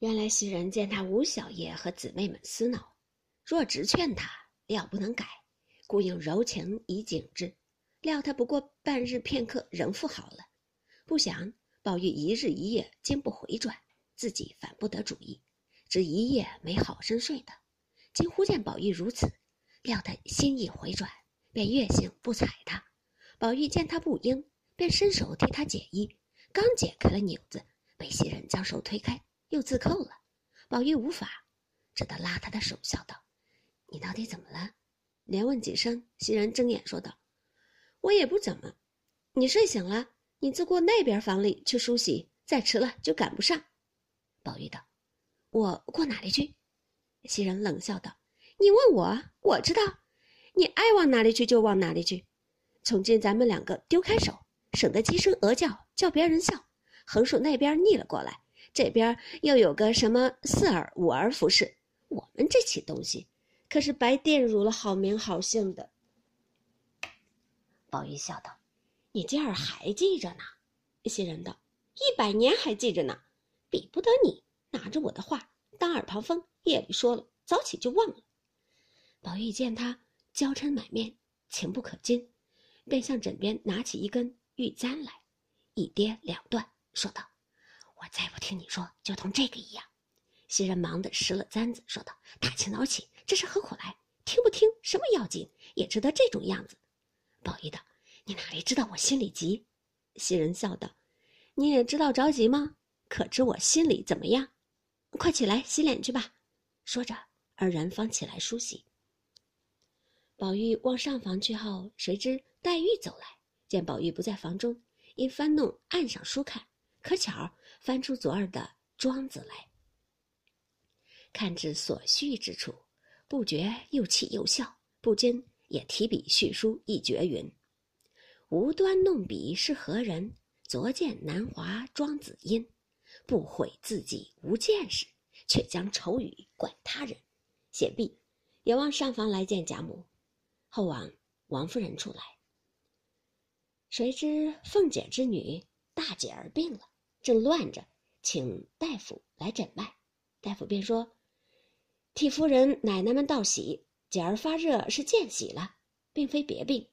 原来袭人见他吴小爷和姊妹们厮闹，若直劝他，料不能改，故用柔情以警之。料他不过半日片刻，仍复好了。不想宝玉一日一夜竟不回转，自己反不得主意，只一夜没好生睡的。今忽见宝玉如此，料他心意回转，便越性不睬他。宝玉见他不应，便伸手替他解衣，刚解开了纽子，被袭人将手推开，又自扣了。宝玉无法，只得拉他的手，笑道：“你到底怎么了？”连问几声，袭人睁眼说道：“我也不怎么。你睡醒了。”你自过那边房里去梳洗，再迟了就赶不上。宝玉道：“我过哪里去？”袭人冷笑道：“你问我，我知道。你爱往哪里去就往哪里去。从今咱们两个丢开手，省得鸡声鹅叫，叫别人笑。横竖那边腻了过来，这边又有个什么四儿五儿服侍，我们这起东西可是白玷辱了好名好姓的。”宝玉笑道。你今儿还记着呢？袭人道：“一百年还记着呢，比不得你拿着我的话当耳旁风。夜里说了，早起就忘了。”宝玉见他娇嗔满面，情不可禁，便向枕边拿起一根玉簪来，一跌两断，说道：“我再不听你说，就同这个一样。”袭人忙得拾了簪子，说道：“大清早起，这是何苦来？听不听什么要紧，也值得这种样子。”宝玉道。你哪里知道我心里急？袭人笑道：“你也知道着急吗？可知我心里怎么样？快起来洗脸去吧。”说着，二人方起来梳洗。宝玉往上房去后，谁知黛玉走来，见宝玉不在房中，因翻弄案上书看，可巧翻出昨儿的《庄子》来，看至所需之处，不觉又气又笑，不禁也提笔续书一绝云。无端弄笔是何人？昨见南华庄子音，不悔自己无见识，却将丑语怪他人。写毕，也往上房来见贾母，后往王夫人处来。谁知凤姐之女大姐儿病了，正乱着，请大夫来诊脉。大夫便说：“替夫人奶奶们道喜，姐儿发热是见喜了，并非别病。”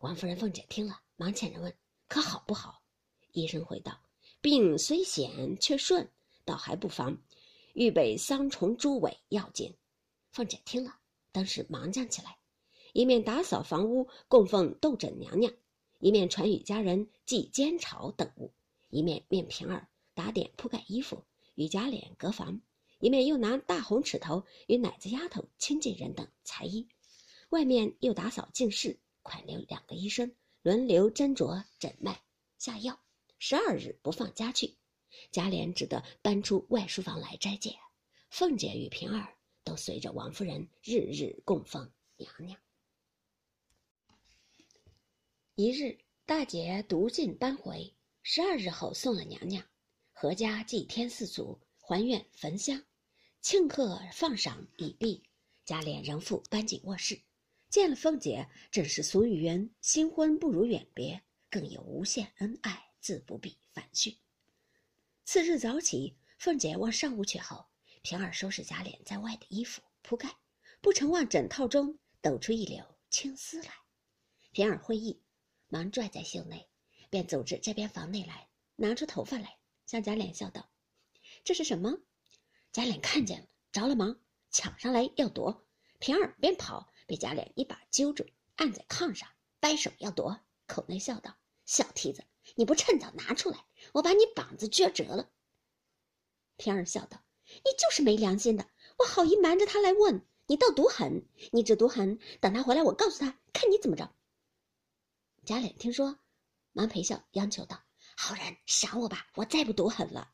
王夫人、凤姐听了，忙遣人问：“可好不好？”医生回道：“病虽险，却顺，倒还不妨。预备桑虫、猪尾要紧。”凤姐听了，当时忙将起来，一面打扫房屋，供奉斗枕娘娘；一面传与家人祭煎炒等物；一面面平儿打点铺盖衣服，与贾琏隔房；一面又拿大红尺头与奶子丫头、亲近人等裁衣；外面又打扫净室。款留两个医生轮流斟酌诊脉下药，十二日不放家去。贾琏只得搬出外书房来斋戒。凤姐与平儿都随着王夫人日日供奉娘娘。一日，大姐独进搬回，十二日后送了娘娘。阖家祭天四祖，还愿焚香，庆贺放赏已毕。贾琏仍复搬进卧室。见了凤姐，正是俗语云：“新婚不如远别”，更有无限恩爱，自不必反叙。次日早起，凤姐往上屋去后，平儿收拾贾琏在外的衣服铺盖，不成往枕套中抖出一绺青丝来。平儿会意，忙拽在袖内，便走至这边房内来，拿出头发来，向贾琏笑道：“这是什么？”贾琏看见了，着了忙，抢上来要夺，平儿便跑。被贾琏一把揪住，按在炕上，掰手要夺，口内笑道：“小蹄子，你不趁早拿出来，我把你膀子撅折了。”平儿笑道：“你就是没良心的，我好意瞒着他来问你，倒毒狠。你这毒狠，等他回来，我告诉他，看你怎么着。”贾琏听说，忙陪笑央求道：“好人，赏我吧，我再不毒狠了。”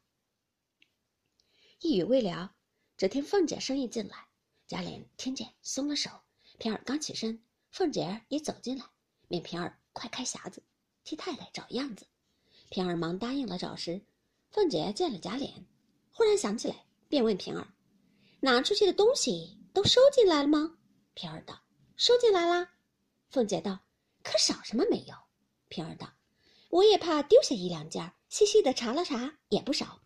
一语未了，只听凤姐声音进来，贾琏听见，松了手。平儿刚起身，凤姐儿也走进来，命平儿快开匣子，替太太找样子。平儿忙答应了找时，凤姐见了贾琏，忽然想起来，便问平儿：“拿出去的东西都收进来了吗？”平儿道：“收进来啦。”凤姐道：“可少什么没有？”平儿道：“我也怕丢下一两件，细细的查了查，也不少。”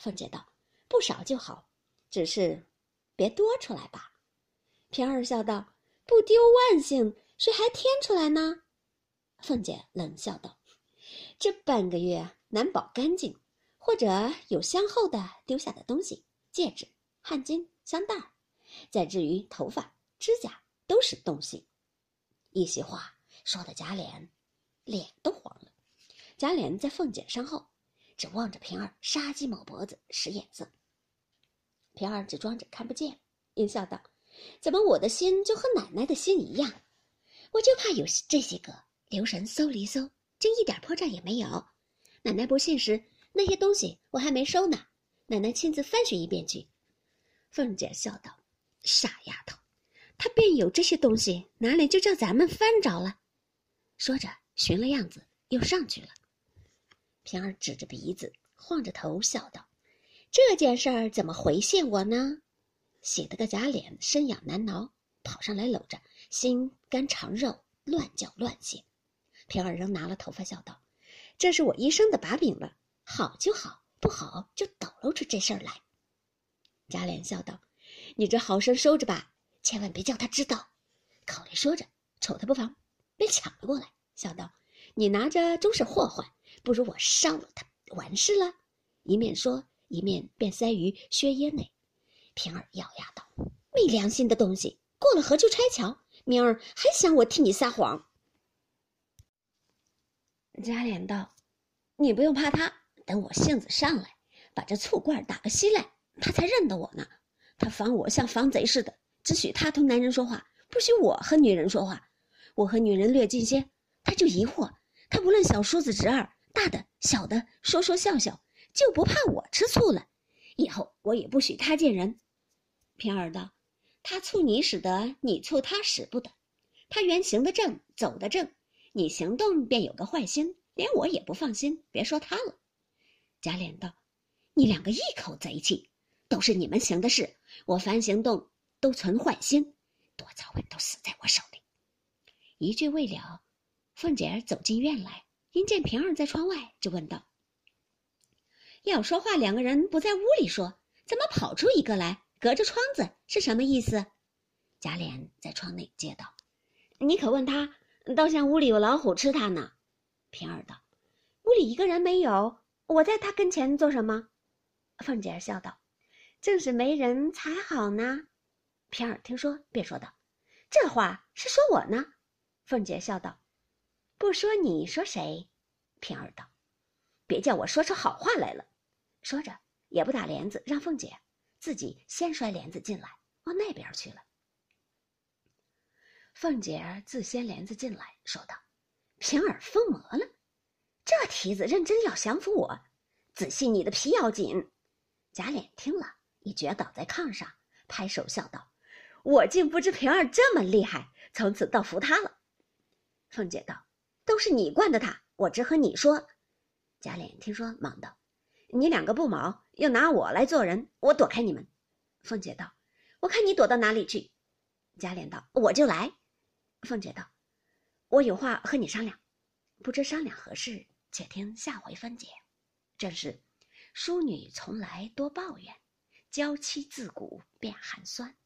凤姐道：“不少就好，只是别多出来吧。”平儿笑道：“不丢万幸，谁还添出来呢？”凤姐冷笑道：“这半个月难保干净，或者有相后的丢下的东西，戒指、汗巾、香袋儿，再至于头发、指甲，都是东西。”一席话说的贾琏脸都黄了。贾琏在凤姐身后，只望着平儿，杀鸡抹脖子使眼色。平儿只装着看不见，阴笑道：“怎么我的心就和奶奶的心一样？我就怕有这些个留神搜了一搜，竟一点破绽也没有。奶奶不信时，那些东西我还没收呢。奶奶亲自翻寻一遍去。”凤姐笑道：“傻丫头，他便有这些东西，哪里就叫咱们翻着了？”说着，寻了样子，又上去了。平儿指着鼻子，晃着头笑道：“这件事儿怎么回谢我呢？”写得个假脸身痒难挠，跑上来搂着，心肝肠肉乱叫乱写。平儿仍拿了头发笑道：“这是我一生的把柄了，好就好，不好就抖露出这事儿来。”贾琏笑道：“你这好生收着吧，千万别叫他知道。”口里说着，瞅他不防，便抢了过来，笑道：“你拿着终是祸患。”不如我烧了它，完事了。一面说，一面便塞于靴腋内。平儿咬牙道：“没良心的东西，过了河就拆桥，明儿还想我替你撒谎。”贾琏道：“你不用怕他，等我性子上来，把这醋罐打个稀烂，他才认得我呢。他防我像防贼似的，只许他同男人说话，不许我和女人说话。我和女人略近些，他就疑惑。他无论小叔子侄儿。”大的、小的，说说笑笑，就不怕我吃醋了。以后我也不许他见人。平儿道：“他醋你使得，你醋他使不得。他原行得正，走得正，你行动便有个坏心，连我也不放心。别说他了。”贾琏道：“你两个一口贼气，都是你们行的事。我凡行动都存坏心，多早晚都死在我手里。”一句未了，凤姐儿走进院来。因见平儿在窗外，就问道：“要说话，两个人不在屋里说，怎么跑出一个来，隔着窗子，是什么意思？”贾琏在窗内接道：“你可问他，倒像屋里有老虎吃他呢。”平儿道：“屋里一个人没有，我在他跟前做什么？”凤姐笑道：“正是没人才好呢。”平儿听说，便说道：“这话是说我呢。”凤姐笑道。不说你说谁？平儿道：“别叫我说出好话来了。”说着也不打帘子，让凤姐自己先摔帘子进来，往那边去了。凤姐自掀帘子进来，说道：“平儿疯魔了，这蹄子认真要降服我，仔细你的皮要紧。”贾琏听了，一撅倒在炕上，拍手笑道：“我竟不知平儿这么厉害，从此倒服他了。”凤姐道。都是你惯的他，我只和你说。贾琏听说，忙道：“你两个不毛，又拿我来做人，我躲开你们。”凤姐道：“我看你躲到哪里去？”贾琏道：“我就来。”凤姐道：“我有话和你商量，不知商量何事，且听下回分解。”正是，淑女从来多抱怨，娇妻自古便寒酸。